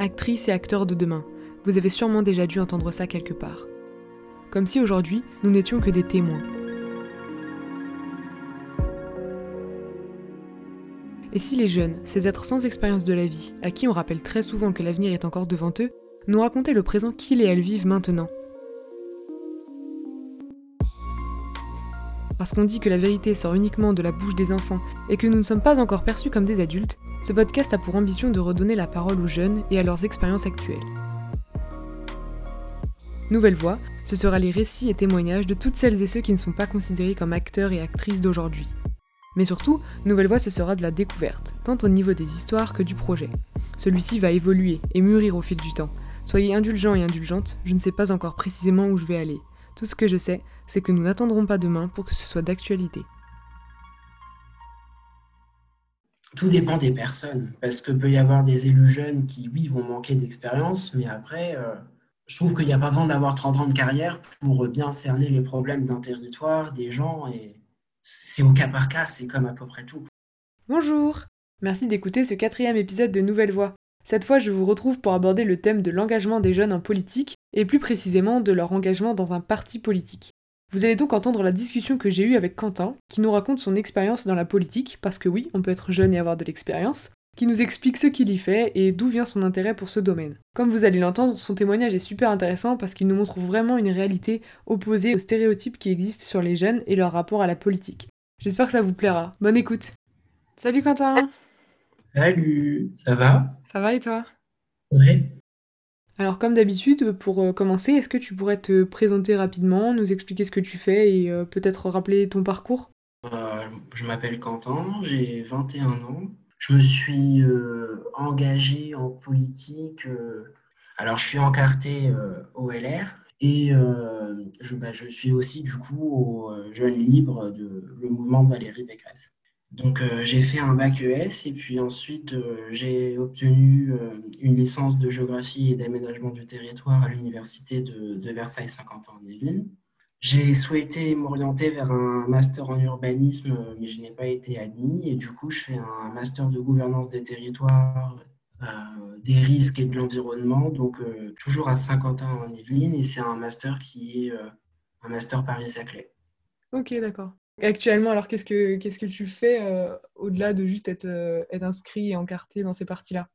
actrices et acteurs de demain. Vous avez sûrement déjà dû entendre ça quelque part. Comme si aujourd'hui, nous n'étions que des témoins. Et si les jeunes, ces êtres sans expérience de la vie, à qui on rappelle très souvent que l'avenir est encore devant eux, nous racontaient le présent qu'ils et elles vivent maintenant? Parce qu'on dit que la vérité sort uniquement de la bouche des enfants et que nous ne sommes pas encore perçus comme des adultes, ce podcast a pour ambition de redonner la parole aux jeunes et à leurs expériences actuelles. Nouvelle Voix, ce sera les récits et témoignages de toutes celles et ceux qui ne sont pas considérés comme acteurs et actrices d'aujourd'hui. Mais surtout, Nouvelle Voix, ce sera de la découverte, tant au niveau des histoires que du projet. Celui-ci va évoluer et mûrir au fil du temps. Soyez indulgents et indulgentes, je ne sais pas encore précisément où je vais aller. Tout ce que je sais, c'est que nous n'attendrons pas demain pour que ce soit d'actualité. Tout dépend des personnes, parce que peut y avoir des élus jeunes qui, oui, vont manquer d'expérience, mais après, euh, je trouve qu'il n'y a pas besoin d'avoir 30 ans de carrière pour bien cerner les problèmes d'un territoire, des gens, et c'est au cas par cas, c'est comme à peu près tout. Bonjour Merci d'écouter ce quatrième épisode de Nouvelle Voix. Cette fois, je vous retrouve pour aborder le thème de l'engagement des jeunes en politique, et plus précisément de leur engagement dans un parti politique. Vous allez donc entendre la discussion que j'ai eue avec Quentin, qui nous raconte son expérience dans la politique, parce que oui, on peut être jeune et avoir de l'expérience, qui nous explique ce qu'il y fait et d'où vient son intérêt pour ce domaine. Comme vous allez l'entendre, son témoignage est super intéressant parce qu'il nous montre vraiment une réalité opposée aux stéréotypes qui existent sur les jeunes et leur rapport à la politique. J'espère que ça vous plaira. Bonne écoute. Salut Quentin. Salut, ça va? Ça va et toi? Oui. Alors comme d'habitude, pour euh, commencer, est-ce que tu pourrais te présenter rapidement, nous expliquer ce que tu fais et euh, peut-être rappeler ton parcours? Euh, je m'appelle Quentin, j'ai 21 ans. Je me suis euh, engagé en politique. alors, je suis encarté au LR et je, bah, je suis aussi du coup au Jeunes Libres de le mouvement de Valérie Pécresse. Donc, euh, j'ai fait un bac ES et puis ensuite, euh, j'ai obtenu euh, une licence de géographie et d'aménagement du territoire à l'université de, de Versailles-Saint-Quentin en Yvelines. J'ai souhaité m'orienter vers un master en urbanisme, mais je n'ai pas été admis. Et du coup, je fais un master de gouvernance des territoires, des risques et de l'environnement, donc toujours à Saint-Quentin en Yvelines. Et c'est un master qui est un master Paris-Saclay. Ok, d'accord. Actuellement, alors qu'est-ce que qu'est-ce que tu fais euh, au-delà de juste être, euh, être inscrit et encarté dans ces parties-là?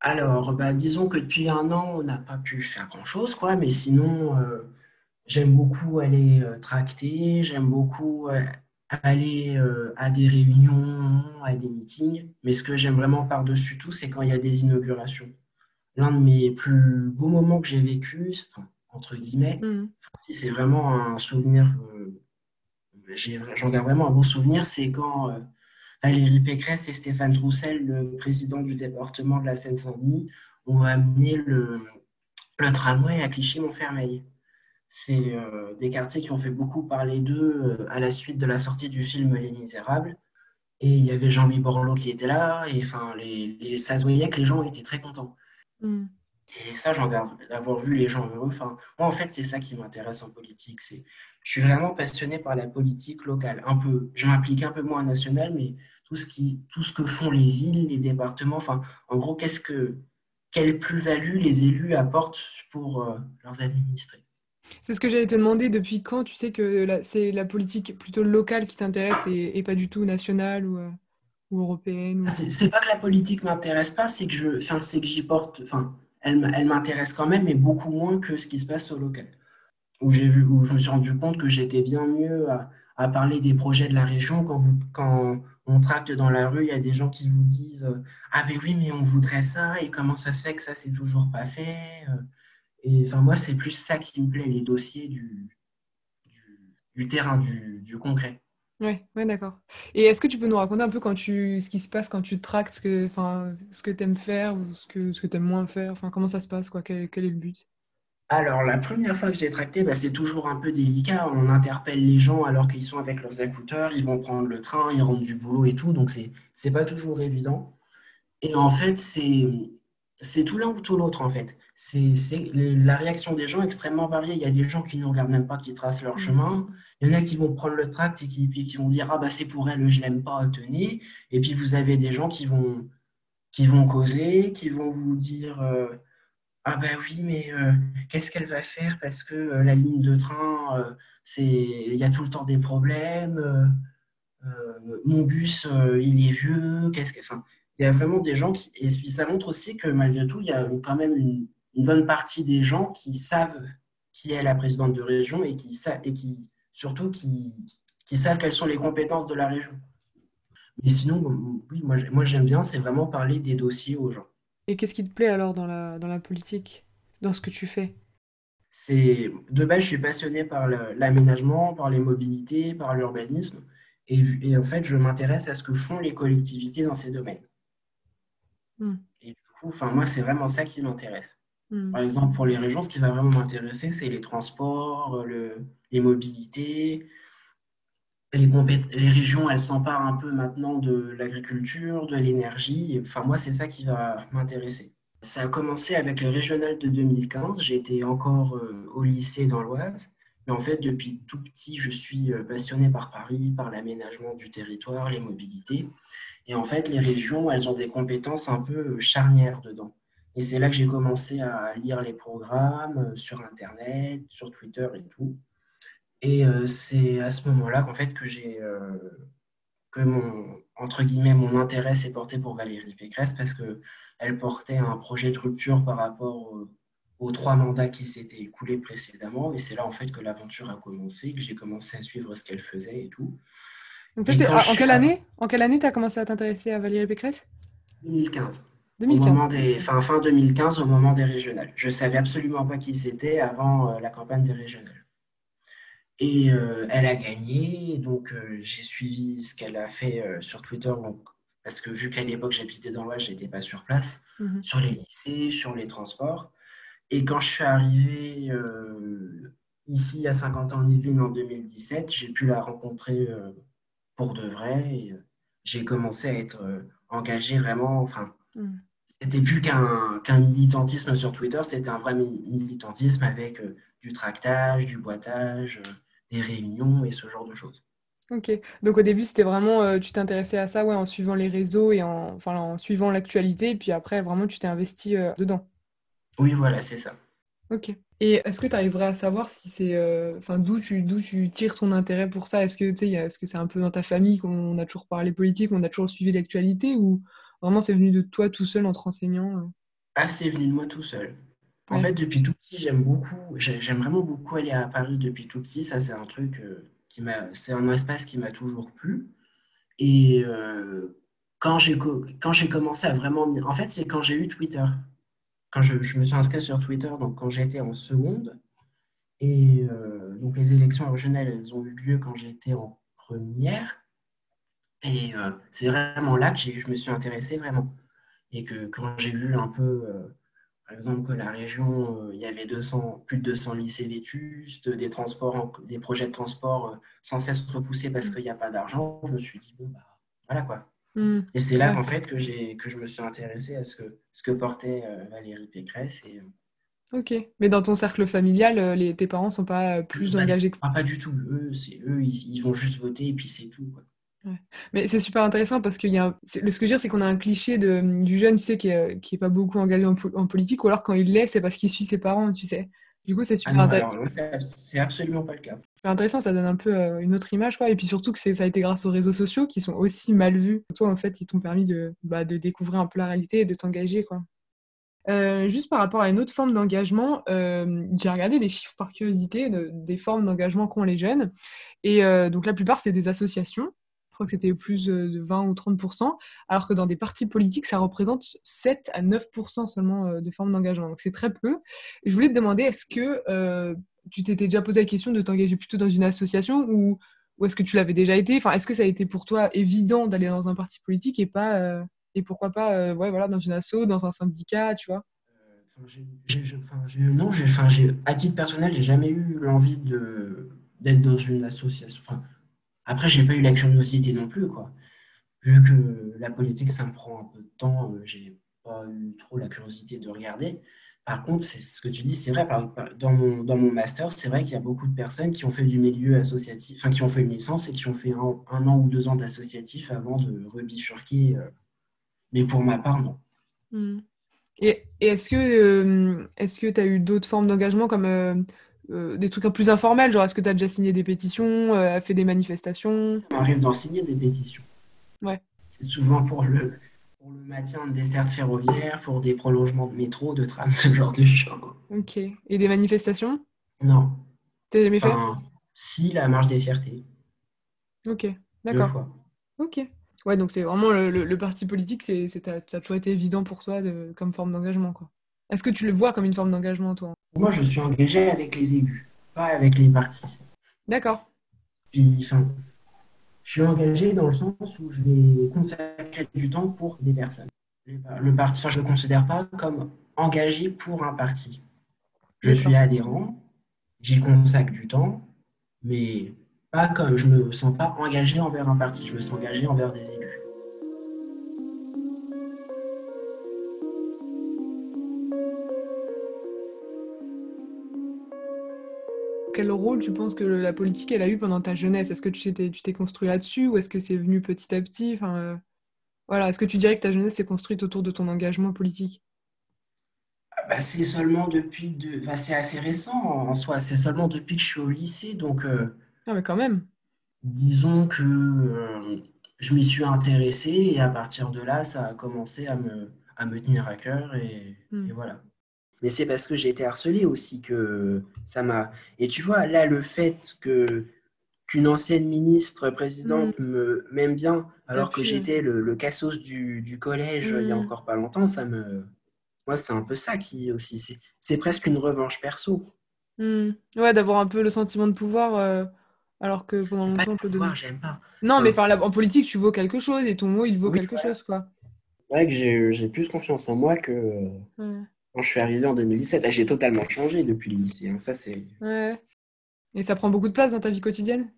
Alors, bah, disons que depuis un an, on n'a pas pu faire grand-chose, quoi. Mais sinon, euh, j'aime beaucoup aller tracter, j'aime beaucoup aller à des réunions, à des meetings. Mais ce que j'aime vraiment par-dessus tout, c'est quand il y a des inaugurations. L'un de mes plus beaux moments que j'ai vécu, enfin, entre guillemets, si c'est vraiment un souvenir, j'en garde vraiment un bon souvenir, c'est quand euh, Valérie Pécresse et Stéphane Troussel, le président du département de la Seine-Saint-Denis, ont amené le, tramway à Clichy-Montfermeil. C'est euh, des quartiers qui ont fait beaucoup parler d'eux euh, à la suite de la sortie du film Les Misérables. Et il y avait Jean-Louis Borloo qui était là, et enfin, ça se voyait que les gens étaient très contents. Mhm. Et ça, j'en garde, d'avoir vu les gens heureux. Enfin, moi, en fait, c'est ça qui m'intéresse en politique. C'est, je suis vraiment passionné par la politique locale. Un peu, je m'implique un peu moins en national, mais tout ce qui, tout ce que font les villes, les départements. Enfin, en gros, qu'est-ce que, quelle plus-value les élus apportent pour euh, leurs administrés. C'est ce que j'allais te demander depuis quand tu sais que c'est la politique plutôt locale qui t'intéresse et, et pas du tout nationale ou, euh, ou européenne ou... Ah, C'est c'est pas que la politique m'intéresse pas, c'est que je, c'est que j'y porte, enfin, elle, m'intéresse quand même, mais beaucoup moins que ce qui se passe au local. Où vu, où je me suis rendu compte que j'étais bien mieux à, parler des projets de la région quand on tracte dans la rue, il y a des gens qui vous disent, euh, ah ben oui, mais on voudrait ça, et comment ça se fait que ça c'est toujours pas fait? euh? Et enfin, moi, c'est plus ça qui me plaît, les dossiers du terrain, du, du concret. Ouais, ouais, d'accord. Et est-ce que tu peux nous raconter un peu quand tu, ce qui se passe quand tu tractes, ce que, ce que t'aimes faire ou ce que, ce que t'aimes moins faire, comment ça se passe, quoi, quel, quel est le but? Alors, la première fois que j'ai tracté, bah, c'est toujours un peu délicat. On interpelle les gens alors qu'ils sont avec leurs écouteurs, ils vont prendre le train, ils rentrent du boulot et tout, donc c'est c'est pas toujours évident. Et en fait, c'est c'est tout l'un ou tout l'autre en fait. C'est la réaction des gens est extrêmement variée. Il y a des gens qui ne regardent même pas, qui tracent leur Mhm. chemin. Il y en a qui vont prendre le tract et qui, vont dire ah bah c'est pour elle, je l'aime pas, tenez. Et puis vous avez des gens qui vont qui vont causer, qui vont vous dire Ah ben oui, mais qu'est-ce qu'elle va faire parce que la ligne de train, c'est il y a tout le temps des problèmes. mon bus, il est vieux. Qu'est-ce que, enfin, il y a vraiment des gens qui. Et ça montre aussi que malgré tout, il y a quand même une, bonne partie des gens qui savent qui est la présidente de région et qui, et qui surtout qui, qui savent quelles sont les compétences de la région. Mais sinon, oui, moi, moi j'aime bien, c'est vraiment parler des dossiers aux gens. Et qu'est-ce qui te plaît alors dans la, dans la politique, dans ce que tu fais? C'est De base, je suis passionné par l'aménagement, par les mobilités, par l'urbanisme. Et, et, en fait, je m'intéresse à ce que font les collectivités dans ces domaines. Hmm. Et du coup, moi, c'est vraiment ça qui m'intéresse. Hmm. Par exemple, pour les régions, ce qui va vraiment m'intéresser, c'est les transports, le, les mobilités. Les, les régions, elles s'emparent un peu maintenant de l'agriculture, de l'énergie. Enfin, moi, c'est ça qui va m'intéresser. Ça a commencé avec le régional de 2015. J'étais encore euh, au lycée dans l'Oise. Mais en fait, depuis tout petit, je suis euh, passionné par Paris, par l'aménagement du territoire, les mobilités. Et en fait, les régions, elles ont des compétences un peu charnières dedans. Et c'est là que j'ai commencé à lire les programmes euh, sur Internet, sur Twitter et tout. Et euh, c'est à ce moment-là qu'en fait que j'ai euh, que mon entre guillemets mon intérêt s'est porté pour Valérie Pécresse parce que elle portait un projet de rupture par rapport aux trois mandats qui s'étaient écoulés précédemment. Et c'est là en fait que l'aventure a commencé, que j'ai commencé à suivre ce qu'elle faisait et tout. Donc, en, quelle année, en quelle année tu as commencé à t'intéresser à Valérie Pécresse? 2015. 2015. Au moment des, fin, fin 2015, au moment des régionales. Je ne savais absolument pas qui c'était avant euh, la campagne des régionales. Et euh, elle a gagné, donc euh, j'ai suivi ce qu'elle a fait sur Twitter, parce que vu qu'à l'époque j'habitais dans l'Ouest, je n'étais pas sur place, mhm. sur les lycées, sur les transports. Et quand je suis arrivé ici à 50 ans en Yvelines en 2017, j'ai pu la rencontrer pour de vrai. Euh, j'ai commencé à être euh, engagé vraiment. Enfin, mm. c'était plus qu'un militantisme sur Twitter, c'était un vrai militantisme avec euh, du tractage, du boitage, des réunions et ce genre de choses. Ok, donc au début c'était vraiment, tu t'intéressais à ça ouais, en suivant les réseaux et en, enfin, en suivant l'actualité, et puis après vraiment tu t'es investi dedans. Oui, voilà, c'est ça. Ok. Et est-ce que tu arriverais à savoir si c'est, euh, enfin, d'où tu, d'où tu tires ton intérêt pour ça? Est-ce que tu sais, est-ce que c'est un peu dans ta famille qu'on a toujours parlé politique, on a toujours suivi l'actualité, ou vraiment c'est venu de toi tout seul en te renseignant euh? Ah, c'est venu de moi tout seul. En fait, depuis tout petit, j'aime beaucoup, j'aime vraiment beaucoup aller à Paris depuis tout petit. Ça, c'est un truc euh, qui m'a, c'est un espace qui m'a toujours plu. Et quand j'ai quand j'ai commencé à vraiment, en fait, c'est quand j'ai eu Twitter quand je, me suis inscrit sur Twitter, donc quand j'étais en seconde, et euh, donc les élections régionales, elles ont eu lieu quand j'étais en première. Et euh, c'est vraiment là que je me suis intéressé vraiment. Et que quand j'ai vu un peu, euh, par exemple, que la région, il y avait 200, plus de 200 lycées vétustes, des, transports, des projets de transport sans cesse repoussés parce qu'il n'y a pas d'argent, je me suis dit, bon, bah, voilà quoi. Mm. Et c'est là, en fait, que, que je me suis intéressé à ce que, ce que portait euh, Valérie Pécresse. Et, euh, Ok, mais dans ton cercle familial, euh, les, tes parents sont pas plus engagés que ça Pas du tout. Eux, eux ils, vont juste voter et puis c'est tout. Mais c'est super intéressant parce que y a ce que je veux dire, c'est qu'on a un cliché de, du jeune, tu sais, qui est, qui est pas beaucoup engagé en, en politique, ou alors quand il l'est, c'est parce qu'il suit ses parents, tu sais. Du coup, c'est super ah intéressant. C'est absolument pas le cas. C'est intéressant, ça donne un peu euh, une autre image, quoi. Et puis surtout que ça a été grâce aux réseaux sociaux qui sont aussi mal vus. Toi, en fait, ils t'ont permis de, bah, de découvrir un peu la réalité et de t'engager, quoi. Euh, juste par rapport à une autre forme d'engagement, euh, j'ai regardé des chiffres par curiosité des formes d'engagement qu'ont les jeunes. Et donc la plupart, c'est des associations crois que c'était plus euh, de 20 ou 30%, alors que dans des partis politiques, ça représente 7 à 9% seulement euh, de formes d'engagement. Donc c'est très peu. je voulais te demander, est-ce que euh, tu t'étais déjà posé la question de t'engager plutôt dans une association ou, est-ce que tu l'avais déjà été? Enfin, est-ce que ça a été pour toi évident d'aller dans un parti politique et pas et pourquoi pas ouais voilà dans une asso, dans un syndicat, tu vois? Non, à titre personnel, j'ai jamais eu l'envie d'être dans une association. Après, j'ai pas eu la curiosité non plus, quoi. Vu que la politique, ça me prend un peu de temps, euh, j'ai pas eu trop la curiosité de regarder. Par contre, c'est ce que tu dis, c'est vrai. Dans mon, dans mon master, c'est vrai qu'il y a beaucoup de personnes qui ont fait du milieu associatif, enfin qui ont fait une licence et qui ont fait un, an ou deux ans d'associatif avant de rebifurquer. Euh. Mais pour ma part, non. Hmm. Et, et est-ce que euh, que tu as eu d'autres formes d'engagement comme euh, des trucs un peu plus informels, genre est-ce que tu as déjà signé des pétitions, euh, fait des manifestations? Ça m'arrive d'en signer des pétitions. Ouais, C'est souvent pour le, pour le maintien de dessertes ferroviaires, pour des prolongements de métro, de tram, ce genre de choses. ok. Et des manifestations? Non. T'as jamais fait? Si, la marche des fiertés, Ok, d'accord. Ok. Ouais, donc c'est vraiment le, le- le parti politique, c'est, ça a toujours été évident pour toi de, comme forme d'engagement, quoi. Est-ce que tu le vois comme une forme d'engagement, toi? Moi, je suis engagé avec les élus, pas avec les partis. D'accord. Puis, enfin, je suis engagé dans le sens où je vais consacrer du temps pour des personnes. Le parti, enfin, je ne le considère pas comme engagé pour un parti. Je suis adhérent, j'y consacre du temps, mais pas comme je me sens pas engagé envers un parti, je me sens engagé envers des élus. Quel rôle tu penses que la politique, elle a eu pendant ta jeunesse? Est-ce que tu t'es, tu t'es construit là-dessus ou est-ce que c'est venu petit à petit? Enfin, euh, voilà. Est-ce que tu dirais que ta jeunesse s'est construite autour de ton engagement politique? Ah bah, c'est seulement depuis de... enfin, c'est assez récent en soi, c'est seulement depuis que je suis au lycée, donc euh, Non, mais quand même. disons que euh, je m'y suis intéressé et à partir de là, ça a commencé à me, à me tenir à cœur et, Hmm. et voilà. Mais c'est parce que j'ai été harcelé aussi que ça m'a... Et tu vois, là, le fait que qu'une ancienne ministre, présidente me m'aime bien, alors que j'étais le, le cassos du, du collège il y a hmm. encore pas longtemps, ça me... Moi, c'est un peu ça qui aussi... C'est c'est presque une revanche perso. Hmm. Ouais, d'avoir un peu le sentiment de pouvoir, euh, alors que pendant Pas de longtemps, on peut donner. pouvoir, j'aime pas. Non, mais en politique, tu vaux quelque chose et ton mot, il vaut oui, quelque chose, quoi. C'est vrai que j'ai j'ai plus confiance en moi que Ouais. Quand je suis arrivé en 2017. Ah, j'ai totalement changé depuis le lycée. hein. Ça, c'est... Ouais. Et ça prend beaucoup de place dans ta vie quotidienne?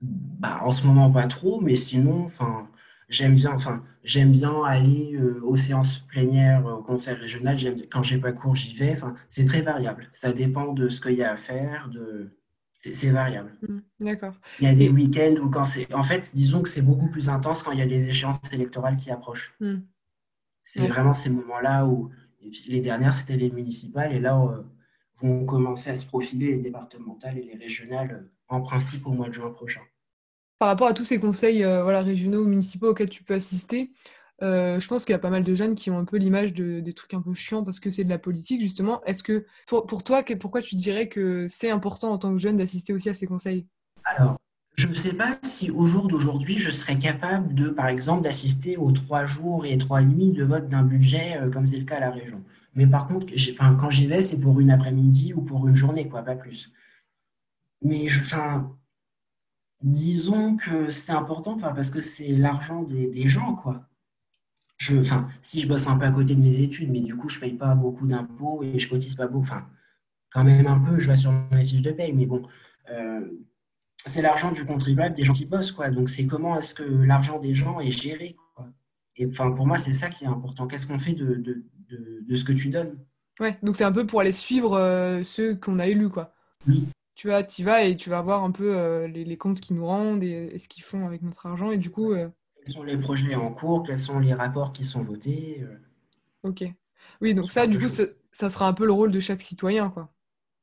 Bah, en ce moment, pas trop, mais sinon, enfin, j'aime bien, enfin, j'aime bien aller euh, aux séances plénières, euh, au conseil régional. J'aime, quand j'ai pas cours, j'y vais. Enfin, c'est très variable. Ça dépend de ce qu'il y a à faire, de... c'est c'est variable. Hmm. D'accord. Il y a des Et week-ends où quand c'est... En fait, disons que c'est beaucoup plus intense quand il y a des échéances électorales qui approchent. hmm. C'est Ouais. vraiment ces moments-là où... Et puis, les dernières, c'était les municipales, et là, euh, vont commencer à se profiler les départementales et les régionales, euh, en principe, au mois de juin prochain. Par rapport à tous ces conseils euh, voilà, régionaux ou municipaux auxquels tu peux assister, euh, je pense qu'il y a pas mal de jeunes qui ont un peu l'image de, des trucs un peu chiants parce que c'est de la politique, justement. Est-ce que, pour, pour toi, que- pourquoi tu dirais que c'est important en tant que jeune d'assister aussi à ces conseils? Alors, je ne sais pas si au jour d'aujourd'hui, je serais capable de, par exemple, d'assister aux trois jours et trois nuits de vote d'un budget, euh, comme c'est le cas à la région. Mais par contre, quand j'y vais, c'est pour une après-midi ou pour une journée, quoi, pas plus. Mais disons que c'est important, parce que c'est l'argent des, gens, quoi. Enfin, si je bosse un peu à côté de mes études, mais du coup, je paye pas beaucoup d'impôts et je cotise pas beaucoup, enfin, quand même un peu, je vais sur mes fiches de paye, mais bon, euh, c'est l'argent du contribuable, des gens qui bossent, quoi. Donc, c'est comment est-ce que l'argent des gens est géré, quoi. Et enfin, pour moi, c'est ça qui est important. Qu'est-ce qu'on fait de, de, de, de ce que tu donnes? Ouais, donc c'est un peu pour aller suivre euh, ceux qu'on a élus, quoi. Oui, Tu vas, tu vas et tu vas voir un peu euh, les, les comptes qu'ils nous rendent et, et ce qu'ils font avec notre argent. Et du coup, euh, quels sont les projets en cours, quels sont les rapports qui sont votés, ok. Oui, donc ça, du coup, ça, ça sera un peu le rôle de chaque citoyen, quoi.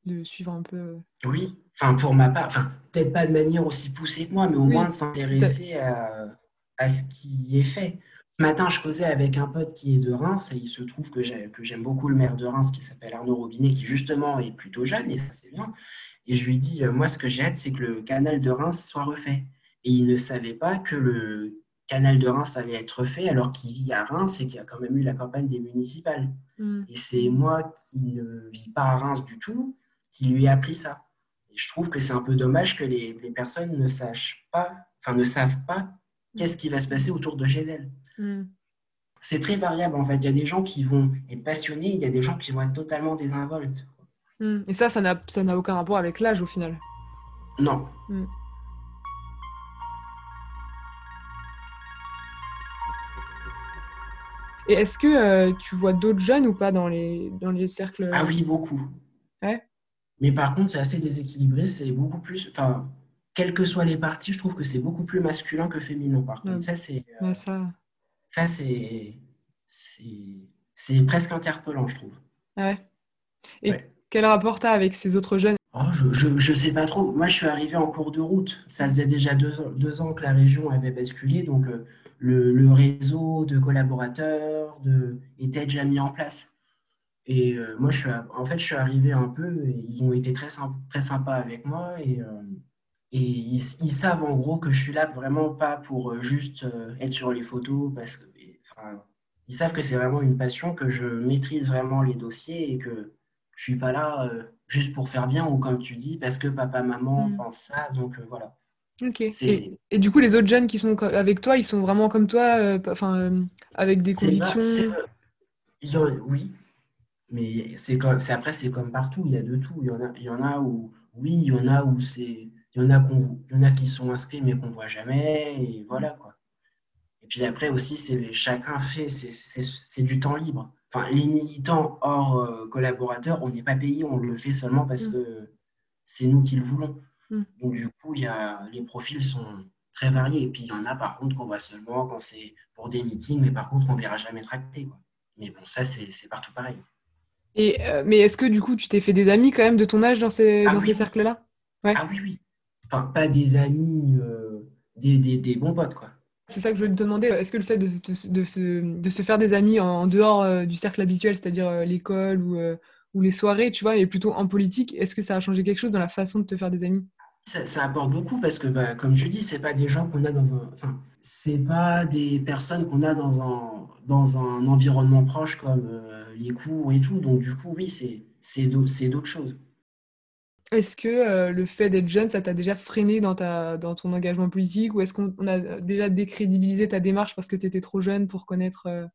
De suivre un peu. Oui, enfin, pour ma part, enfin, peut-être pas de manière aussi poussée que moi, mais au moins de s'intéresser à, à ce qui est fait. Ce matin, je causais avec un pote qui est de Reims et il se trouve que j'ai- que j'aime beaucoup le maire de Reims qui s'appelle Arnaud Robinet, qui justement est plutôt jeune et ça c'est bien. Et je lui dis, euh, moi ce que j'ai hâte, c'est que le canal de Reims soit refait. Et il ne savait pas que le canal de Reims allait être refait alors qu'il vit à Reims et qu'il y a quand même eu la campagne des municipales. Hmm. Et c'est moi qui ne vis pas à Reims du tout qui lui ai appris ça. Je trouve que c'est un peu dommage que les, les personnes ne sachent pas, enfin ne savent pas qu'est-ce qui va se passer autour de chez elles. Hmm. C'est très variable en fait. Il y a des gens qui vont être passionnés, il y a des gens qui vont être totalement désinvoltes. Hmm. Et ça, ça n'a, aucun rapport avec l'âge au final. Non. Et est-ce que euh, tu vois d'autres jeunes ou pas dans les, dans les cercles? Ah oui, beaucoup. Ouais. Mais par contre, c'est assez déséquilibré. C'est beaucoup plus. Enfin, quels que soient les partis, je trouve que c'est beaucoup plus masculin que féminin. Par contre, ça, c'est. Ouais, ça. Ça, c'est. C'est presque interpellant, je trouve. Ah ouais. Et quel rapport t'as avec ces autres jeunes? Oh, je, je, sais pas trop. Moi, je suis arrivé en cours de route. Ça faisait déjà deux, ans que la région avait basculé, donc euh, le, réseau de collaborateurs de, était déjà mis en place. Et euh, moi, je suis, en fait, je suis arrivé un peu, et ils ont été très, très sympas avec moi, et, euh, et ils, savent en gros que je suis là vraiment pas pour juste être sur les photos, parce que, ils savent que c'est vraiment une passion, que je maîtrise vraiment les dossiers et que je suis pas là euh, juste pour faire bien ou comme tu dis, parce que papa, maman mm. pensent ça. Donc euh, voilà. Ok. Et, et, du coup, les autres jeunes qui sont avec toi, ils sont vraiment comme toi, euh, enfin, avec des convictions Oui, mais c'est après, c'est comme partout, il y a de tout. Il y en a, il y en a où, oui, il y en a où c'est. Il y en a, qu'on, il y en a qui sont inscrits mais qu'on voit jamais, et voilà quoi. Et puis après aussi, c'est chacun fait, c'est du temps libre. Enfin, les militants hors euh, collaborateurs, on n'est pas payé, on le fait seulement parce mm. que c'est nous qui le voulons. Mm. Donc du coup, y a, les profils sont très variés. Et puis il y en a par contre qu'on voit seulement quand c'est pour des meetings, mais par contre on ne verra jamais tracté. Quoi. Mais bon, ça c'est partout pareil. Et, euh, mais est-ce que du coup tu t'es fait des amis quand même de ton âge dans ces, ah dans ces cercles-là? Ah oui, oui. Enfin, pas des amis, euh, des, des, des bons potes quoi. C'est ça que je voulais te demander. Est-ce que le fait de, de, se faire des amis en, dehors euh, du cercle habituel, c'est-à-dire l'école ou, ou, les soirées, tu vois, et plutôt en politique, est-ce que ça a changé quelque chose dans la façon de te faire des amis? Ça, apporte beaucoup parce que, bah, comme tu dis, c'est pas des gens qu'on a dans un, enfin, c'est pas des personnes qu'on a dans un dans un environnement proche comme les cours et tout. Donc du coup, oui, c'est d'autres choses. Est-ce que euh, le fait d'être jeune, ça t'a déjà freiné dans, ta, dans ton engagement politique ou est-ce qu'on a déjà décrédibilisé ta démarche parce que tu étais trop jeune pour connaître euh,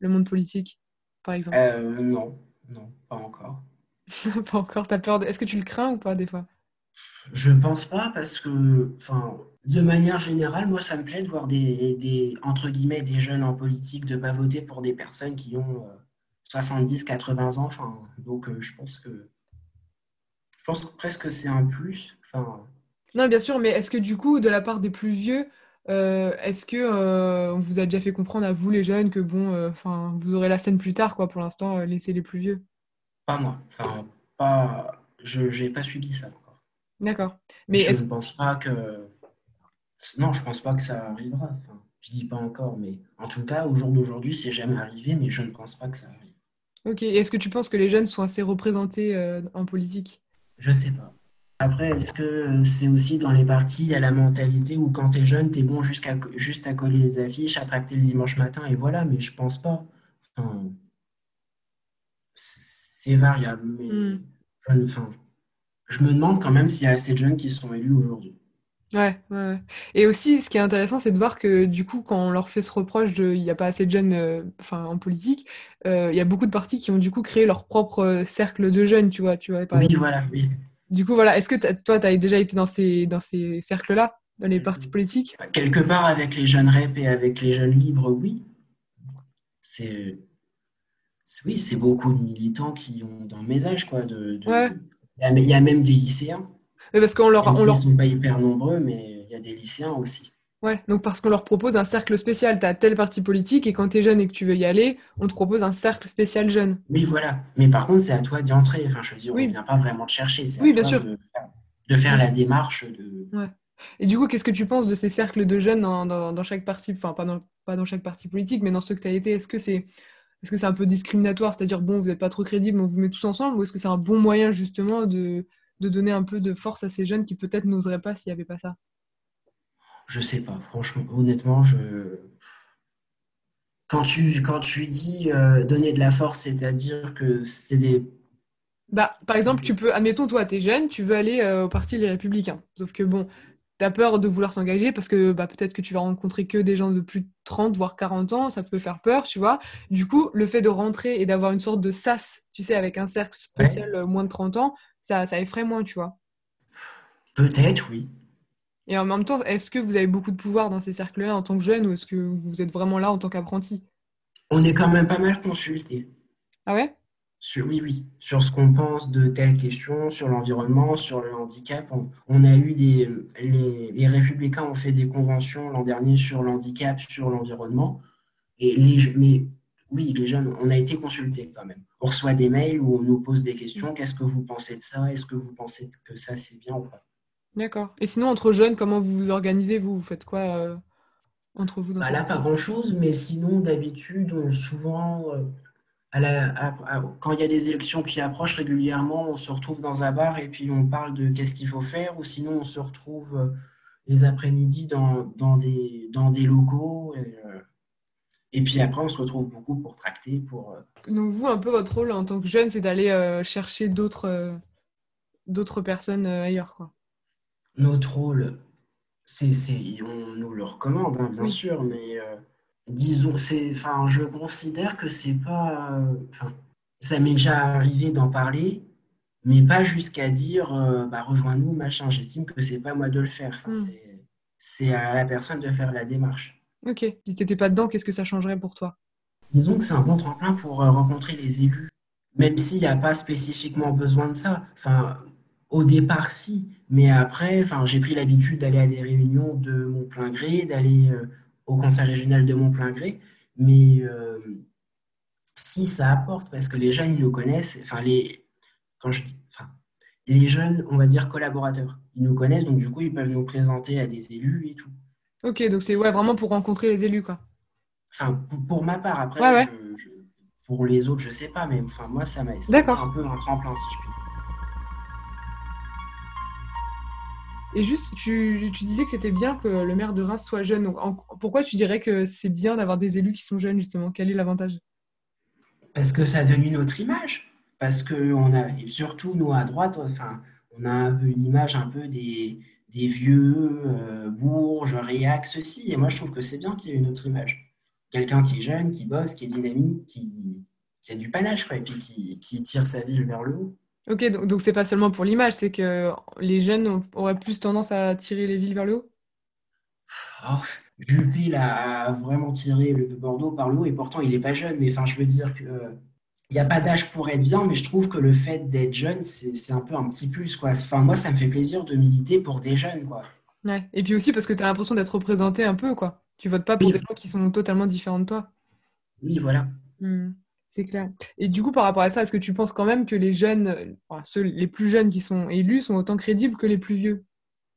le monde politique, par exemple? Euh, Non, non, pas encore. pas encore, t'as peur de... Est-ce que tu le crains ou pas des fois? Je pense pas parce que, enfin, de manière générale, moi, ça me plaît de voir des, des entre guillemets, des jeunes en politique, de pas voter pour des personnes qui ont 70, 80 ans. Enfin, donc, je pense que je pense presque que c'est un plus. Enfin... Non, bien sûr, mais est-ce que du coup, de la part des plus vieux, euh, est-ce que euh, on vous a déjà fait comprendre à vous les jeunes que bon, euh, enfin, vous aurez la scène plus tard, quoi. Pour l'instant, laissez les plus vieux? Pas moi. Enfin, pas. Je n'ai pas subi ça encore. D'accord. Mais je ne pense pas que. Non, je pense pas que ça arrivera. Enfin, je dis pas encore, mais en tout cas, au jour d'aujourd'hui, c'est jamais arrivé, mais je ne pense pas que ça arrive. Ok. est-ce que tu penses que les jeunes sont assez représentés en politique? Je sais pas. Après, est-ce que c'est aussi dans les partis à la mentalité où quand tu es jeune, tu es bon jusqu'à, juste à coller les affiches, à tracter le dimanche matin et voilà, mais je pense pas. c'est variable, mais hmm. je, me demande quand même s'il y a assez de jeunes qui sont élus aujourd'hui. Ouais, ouais, Et aussi, ce qui est intéressant, c'est de voir que du coup, quand on leur fait ce reproche de il n'y a pas assez de jeunes euh, enfin, en politique, euh, il y a beaucoup de partis qui ont du coup créé leur propre euh, cercle de jeunes, tu vois. Tu vois oui, voilà, oui. Du coup, voilà, est-ce que toi, tu as déjà été dans ces, dans ces cercles-là, dans les partis politiques? Quelque part avec les jeunes REP et avec les jeunes libres, oui. C'est. Oui, c'est beaucoup de militants qui ont dans mes âges, quoi. De, Il y a même des lycéens parce qu'on leur, on leur... sont pas hyper nombreux, mais il y a des lycéens aussi. Ouais, donc parce qu'on leur propose un cercle spécial. Tu as tel parti politique et quand tu es jeune et que tu veux y aller, on te propose un cercle spécial jeune. Oui, voilà. Mais par contre, c'est à toi d'y entrer. Enfin, je veux dire, on ne vient pas vraiment te chercher. Oui, bien sûr. De faire, la démarche. De... Ouais. Et du coup, qu'est-ce que tu penses de ces cercles de jeunes dans, dans, chaque parti, enfin pas dans, pas dans chaque parti politique, mais dans ceux que tu as été? Est-ce que c'est est-ce que c'est un peu discriminatoire? C'est-à-dire, bon, vous n'êtes pas trop crédible, on vous met tous ensemble Ou est-ce que c'est un bon moyen justement de, de donner un peu de force à ces jeunes qui peut-être n'oseraient pas s'il n'y avait pas ça Je sais pas, franchement, honnêtement, je... Quand tu, quand tu dis euh, donner de la force, c'est-à-dire que c'est des... Bah, par exemple, tu peux, admettons, toi, tu es jeune, tu veux aller euh, au Parti Les Républicains. Sauf que, bon, tu as peur de vouloir s'engager parce que bah, peut-être que tu vas rencontrer que des gens de plus de 30, voire 40 ans, ça peut faire peur, tu vois. Du coup, le fait de rentrer et d'avoir une sorte de sas, tu sais, avec un cercle spécial euh, moins de 30 ans, ça, ça effraie moins, tu vois. Peut-être, oui. Et en même temps, est-ce que vous avez beaucoup de pouvoir dans ces cercles-là en tant que jeune ou est-ce que vous êtes vraiment là en tant qu'apprenti? On est quand même pas mal consulté. Ah ouais? Sur, Oui, oui. Sur ce qu'on pense de telles questions, sur l'environnement, sur le handicap. On, a eu des. Les, les, Républicains ont fait des conventions l'an dernier sur l'handicap, sur l'environnement. Et les, mais oui, les jeunes, on a été consultés quand même. On reçoit des mails où on nous pose des questions. Qu'est-ce que vous pensez de ça? Est-ce que vous pensez que ça, c'est bien ou pas? D'accord. Et sinon, entre jeunes, comment vous vous organisez? Vous, vous faites quoi euh, entre vous dans Bah là, pas grand-chose, mais sinon, d'habitude, souvent, euh, à la- à- à- quand il y a des élections qui approchent régulièrement, on se retrouve dans un bar et puis on parle de qu'est-ce qu'il faut faire, ou sinon, on se retrouve euh, les après-midi dans, dans des, dans des locaux. Et, et puis après, on se retrouve beaucoup pour tracter, pour... euh, Donc vous, un peu votre rôle en tant que jeune, c'est d'aller euh, chercher d'autres euh, d'autres personnes euh, ailleurs, quoi. Notre rôle, c'est, on nous le recommande, hein, bien Oui. sûr, mais disons, c'est, enfin, je considère que c'est pas, enfin, ça m'est déjà arrivé d'en parler, mais pas jusqu'à dire, bah, rejoins-nous, machin. J'estime que c'est pas moi de le faire. Enfin, Hmm. c'est, c'est à la personne de faire la démarche. Ok. Si t'étais pas dedans, qu'est-ce que ça changerait pour toi? Disons que c'est un bon tremplin pour euh, rencontrer les élus, même s'il n'y a pas spécifiquement besoin de ça. Enfin, au départ, si, mais après, enfin, j'ai pris l'habitude d'aller à des réunions de mon plein gré, d'aller euh, au conseil régional de mon plein gré, mais euh, si ça apporte, parce que les jeunes, ils nous connaissent, enfin, les, quand je dis, enfin, les jeunes, on va dire collaborateurs, ils nous connaissent, donc du coup, ils peuvent nous présenter à des élus et tout. Ok, donc c'est ouais, vraiment pour rencontrer les élus, quoi. Enfin, pour, ma part, après, ouais. je, je- pour les autres, je sais pas, mais enfin, moi, ça m'a, un peu un tremplin, si je puis dire. Et juste, tu, tu disais que c'était bien que le maire de Reims soit jeune. Donc, en- pourquoi tu dirais que c'est bien d'avoir des élus qui sont jeunes, justement? Quel est l'avantage? Parce que ça donne une autre image. Parce que on a, et surtout nous à droite, enfin, on a un peu une image un peu des, des vieux, euh, bourges, réacs, ceci. Et moi, je trouve que c'est bien qu'il y ait une autre image. Quelqu'un qui est jeune, qui bosse, qui est dynamique, qui, qui a du panache, quoi, et puis qui, qui tire sa ville vers le haut. Ok, donc donc c'est pas seulement pour l'image, c'est que les jeunes auraient plus tendance à tirer les villes vers le haut? Alors, Juppé, il a vraiment tiré le Bordeaux par le haut, et pourtant, il n'est pas jeune. Mais enfin, je veux dire que, il n'y a pas d'âge pour être bien, mais je trouve que le fait d'être jeune, c'est, un peu un petit plus, quoi. Enfin, moi, ça me fait plaisir de militer pour des jeunes, quoi. Ouais. Et puis aussi parce que tu as l'impression d'être représenté un peu, quoi. Tu votes pas pour Oui, des gens qui sont totalement différents de toi. oui, voilà. Hmm, c'est clair. Et du coup, par rapport à ça, est-ce que tu penses quand même que les jeunes, enfin, ceux, les plus jeunes qui sont élus sont autant crédibles que les plus vieux?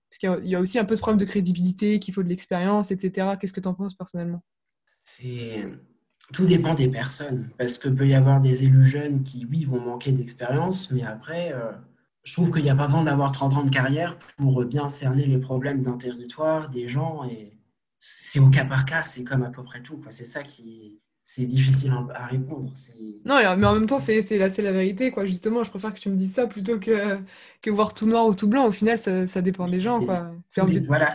Parce qu'il y a, il y a aussi un peu ce problème de crédibilité, qu'il faut de l'expérience, etc. Qu'est-ce que tu en penses personnellement? C'est... Tout dépend des personnes, parce que peut y avoir des élus jeunes qui, oui, vont manquer d'expérience, mais après, euh, je trouve qu'il n'y a pas besoin d'avoir 30 ans de carrière pour bien cerner les problèmes d'un territoire, des gens, et c'est au cas par cas, c'est comme à peu près tout. C'est ça qui... C'est difficile à répondre. Non, mais en même temps, c'est la, la vérité, quoi. Justement, je préfère que tu me dises ça plutôt que, que voir tout noir ou tout blanc. Au final, ça, ça dépend des gens, quoi. Voilà,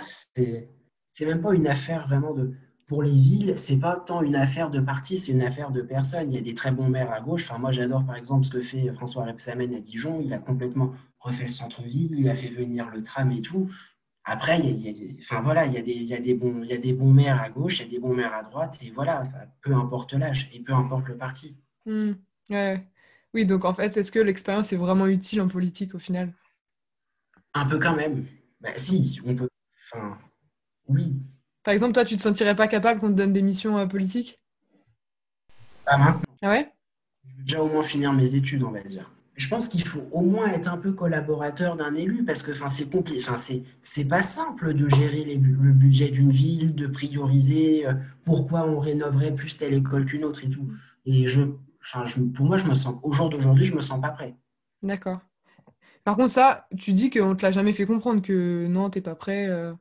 c'est même pas une affaire vraiment de pour les villes, c'est pas tant une affaire de parti, c'est une affaire de personnes. Il y a des très bons maires à gauche. Enfin, moi, j'adore par exemple ce que fait François Rebsamen à Dijon. Il a complètement refait le centre-ville, il a fait venir le tram et tout. Après, il y a, il y a des, enfin voilà, il y a des, il y a des bons, il y a des bons maires à gauche, il y a des bons maires à droite, et voilà, peu importe l'âge et peu importe le parti. Hmm, ouais. Oui, donc en fait, est-ce que l'expérience est vraiment utile en politique au final? Un peu quand même. Bah, si, on peut. Enfin, oui, Par exemple, toi, tu te sentirais pas capable qu'on te donne des missions euh, politiques? pas maintenant. Ah ouais? Je veux déjà au moins finir mes études, on va dire. Je pense qu'il faut au moins être un peu collaborateur d'un élu parce que c'est compli- enfin, c'est, pas simple de gérer les le budget d'une ville, de prioriser euh, pourquoi on rénoverait plus telle école qu'une autre et tout. Et je, pour moi, je me sens, au jour d'aujourd'hui, je me sens pas prêt. D'accord. Par contre, ça, tu dis qu'on te l'a jamais fait comprendre que non, t'es pas prêt. euh,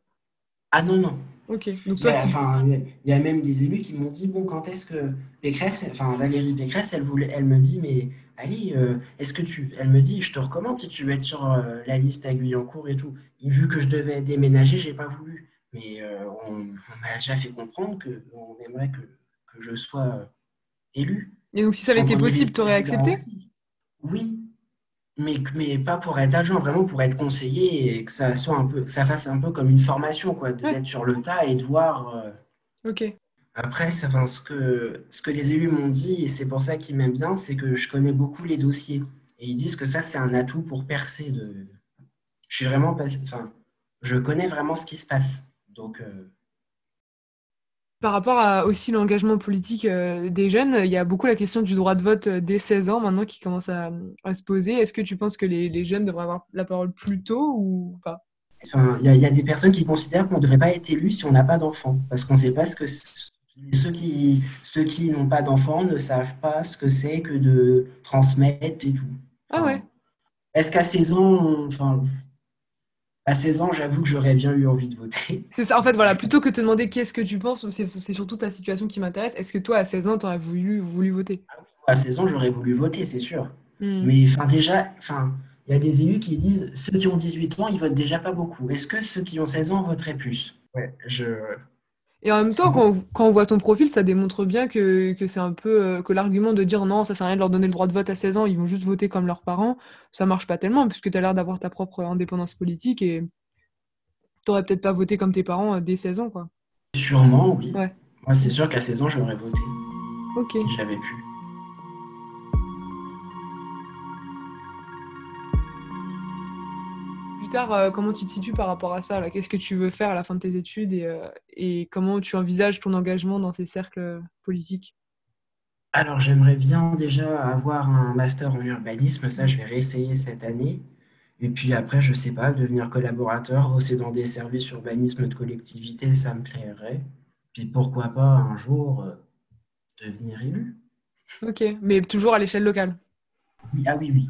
Ah non, non. Ok. Donc Il y toi, a, enfin, il y même des élus qui m'ont dit, bon, quand est-ce que Pécresse, enfin Valérie Pécresse, elle voulait, elle me dit, mais allez, euh, est-ce que tu, elle me dit, je te recommande si tu veux être sur euh, la liste à Guyancourt et tout. Et vu que je devais déménager, j'ai pas voulu. Mais euh, on, on m'a déjà fait comprendre que on aimerait que, que je sois euh, élu. Et donc, si ça avait été possible, t'aurais vice-président accepté? Oui, mais, mais pas pour être adjoint, vraiment pour être conseiller et que ça soit un peu, que ça fasse un peu comme une formation, quoi, de- Ouais. d'être sur le tas et de voir. euh, Ok. après, enfin, ce que, ce que les élus m'ont dit, et c'est pour ça qu'ils m'aiment bien, c'est que je connais beaucoup les dossiers. Et ils disent que ça, c'est un atout pour percer. De... Je suis vraiment pas... Enfin, je connais vraiment ce qui se passe. Donc, euh, Par rapport à aussi l'engagement politique des jeunes, il y a beaucoup la question du droit de vote dès 16 ans maintenant qui commence à, se poser. Est-ce que tu penses que les, jeunes devraient avoir la parole plus tôt ou pas? Il y, a des personnes qui considèrent qu'on ne devrait pas être élu si on n'a pas d'enfant, parce qu'on ne sait pas ce que ceux qui, ceux qui n'ont pas d'enfants ne savent pas ce que c'est que de transmettre et tout. ah ouais. Est-ce qu'à 16 ans, enfin, à 16 ans, j'avoue que j'aurais bien eu envie de voter. C'est ça, en fait, voilà, plutôt que de te demander qu'est-ce que tu penses, c'est surtout ta situation qui m'intéresse. Est-ce que toi, à 16 ans, tu aurais voulu, voulu voter? Ah À 16 ans, j'aurais voulu voter, c'est sûr. Hmm. Mais enfin, déjà, enfin, il y a des élus qui disent ceux qui ont 18 ans, ils votent déjà pas beaucoup. Est-ce que ceux qui ont 16 ans voteraient plus? Ouais, je. Et en même temps, quand on, voit ton profil, ça démontre bien que, c'est un peu euh, que l'argument de dire non, ça sert à rien de leur donner le droit de vote à 16 ans, ils vont juste voter comme leurs parents, ça marche pas tellement, puisque tu as l'air d'avoir ta propre indépendance politique et t'aurais peut-être pas voté comme tes parents euh, dès 16 ans, quoi. Sûrement, oui. Ouais. Moi, c'est sûr qu'à 16 ans, j'aurais voté. Ok. Si j'avais pu. Tard, euh, comment tu te situes par rapport à ça Qu'est-ce que tu veux faire à la fin de tes études et, euh, et comment tu envisages ton engagement dans ces cercles politiques? Alors, j'aimerais bien déjà avoir un master en urbanisme. Ça, je vais réessayer cette année. Et puis après, je sais pas, devenir collaborateur, bosser dans des services urbanisme de collectivité, ça me plairait. Puis pourquoi pas un jour euh, devenir élu. Ok, mais toujours à l'échelle locale. ah oui, oui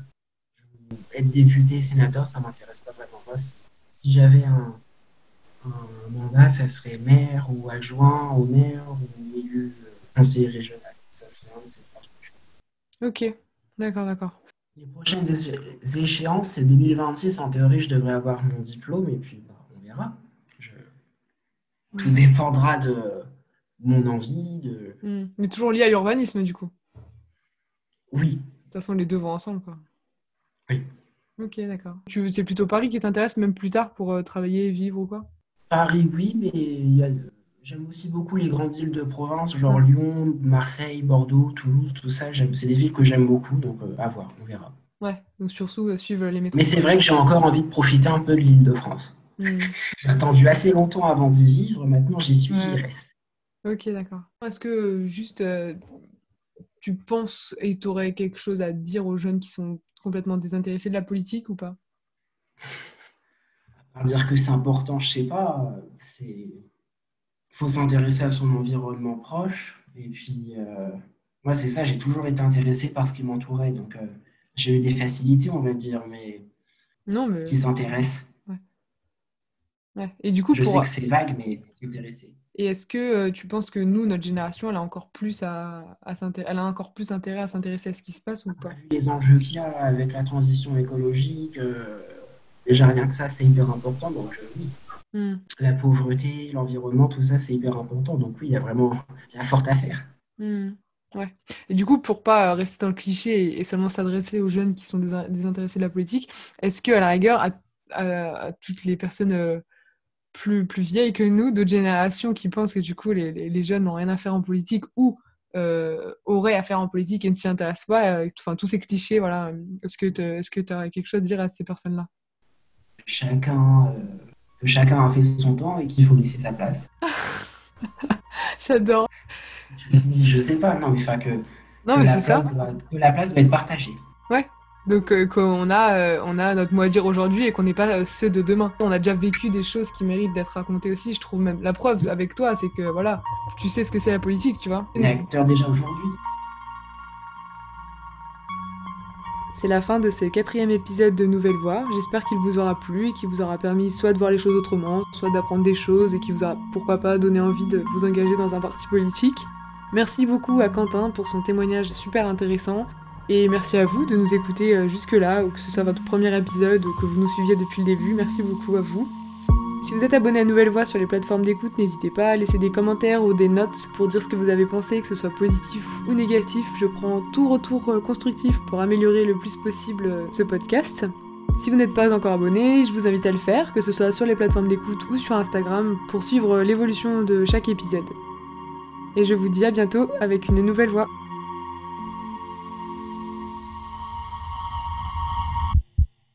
être député, sénateur, ça m'intéresse pas vraiment. si, j'avais un, mandat, ça serait maire ou adjoint au maire ou élu euh, conseiller régional. Ça serait un de ces Ok, d'accord, d'accord. Les prochaines échéances, c'est 2026. En théorie, je devrais avoir mon diplôme et puis bah, on verra. Tout dépendra de mon envie. De... Hmm. Mais toujours lié à l'urbanisme, du coup. Oui. De toute façon, les deux vont ensemble, quoi. Oui. Ok, d'accord. C'est plutôt Paris qui t'intéresse, même plus tard, pour euh, travailler, vivre ou quoi? Paris, oui, mais j'aime aussi beaucoup les grandes villes de province, genre Lyon, Marseille, Bordeaux, Toulouse, tout ça. C'est des villes que j'aime beaucoup, donc euh, à voir, on verra. Ouais, donc surtout euh, suivre les méthodes. Mais c'est vrai que j'ai encore envie de profiter un peu de l'île de France. Hmm. J'ai attendu assez longtemps avant d'y vivre, maintenant j'y suis, j'y reste. Ok, d'accord. Est-ce que juste tu penses et tu aurais quelque chose à dire aux jeunes qui sont complètement désintéressé de la politique ou pas? Dire que c'est important, je sais pas. C'est faut s'intéresser à son environnement proche. Et puis, euh, moi, c'est ça, j'ai toujours été intéressé par ce qui m'entourait. Donc, euh, j'ai eu des facilités, on va dire, mais, non, mais... qui s'intéressent. Ouais. Et du coup, je sais que c'est vague, mais s'intéresser. Et est-ce que euh, tu penses que nous, notre génération, elle a encore plus à, elle a encore plus intérêt à s'intéresser à ce qui se passe ou pas? Les enjeux qu'il y a avec la transition écologique, euh, déjà rien que ça, c'est hyper important. Donc euh, oui. Hmm. La pauvreté, l'environnement, tout ça, c'est hyper important. Donc oui, il y a vraiment y a fort à faire. Hmm. Ouais. Et du coup, pour pas rester dans le cliché et, seulement s'adresser aux jeunes qui sont désintéressés de la politique, est-ce que à la rigueur, à, toutes les personnes plus, plus vieilles que nous, d'autres générations qui pensent que du coup les, les, jeunes n'ont rien à faire en politique ou euh, auraient à faire en politique et ne s'y intéressent pas. Euh, enfin, tous ces clichés, voilà. Est-ce que tu as quelque chose à dire à ces personnes-là? Chacun, euh, que chacun a fait son temps et qu'il faut laisser sa place. J'adore. Je sais pas, non, mais enfin que, non, mais c'est ça. que la place doit être partagée. Ouais, donc euh, qu'on a, euh, on a notre mot à dire aujourd'hui et qu'on n'est pas euh, ceux de demain. On a déjà vécu des choses qui méritent d'être racontées aussi, je trouve même. La preuve avec toi, c'est que voilà, tu sais ce que c'est la politique, tu vois. On est acteur déjà aujourd'hui. C'est la fin de ce quatrième épisode de Nouvelle Voix. J'espère qu'il vous aura plu et qu'il vous aura permis soit de voir les choses autrement, soit d'apprendre des choses et qui vous a pourquoi pas donné envie de vous engager dans un parti politique. Merci beaucoup à Quentin pour son témoignage super intéressant et merci à vous de nous écouter euh, jusque-là, ou que ce soit votre premier épisode ou que vous nous suiviez depuis le début. Merci beaucoup à vous. Si vous êtes abonné à Nouvelle Voix sur les plateformes d'écoute, n'hésitez pas à laisser des commentaires ou des notes pour dire ce que vous avez pensé, que ce soit positif ou négatif. Je prends tout retour euh, constructif pour améliorer le plus possible euh, ce podcast. Si vous n'êtes pas encore abonné, je vous invite à le faire, que ce soit sur les plateformes d'écoute ou sur Instagram, pour suivre l'évolution de chaque épisode. Et je vous dis à bientôt avec une nouvelle voix.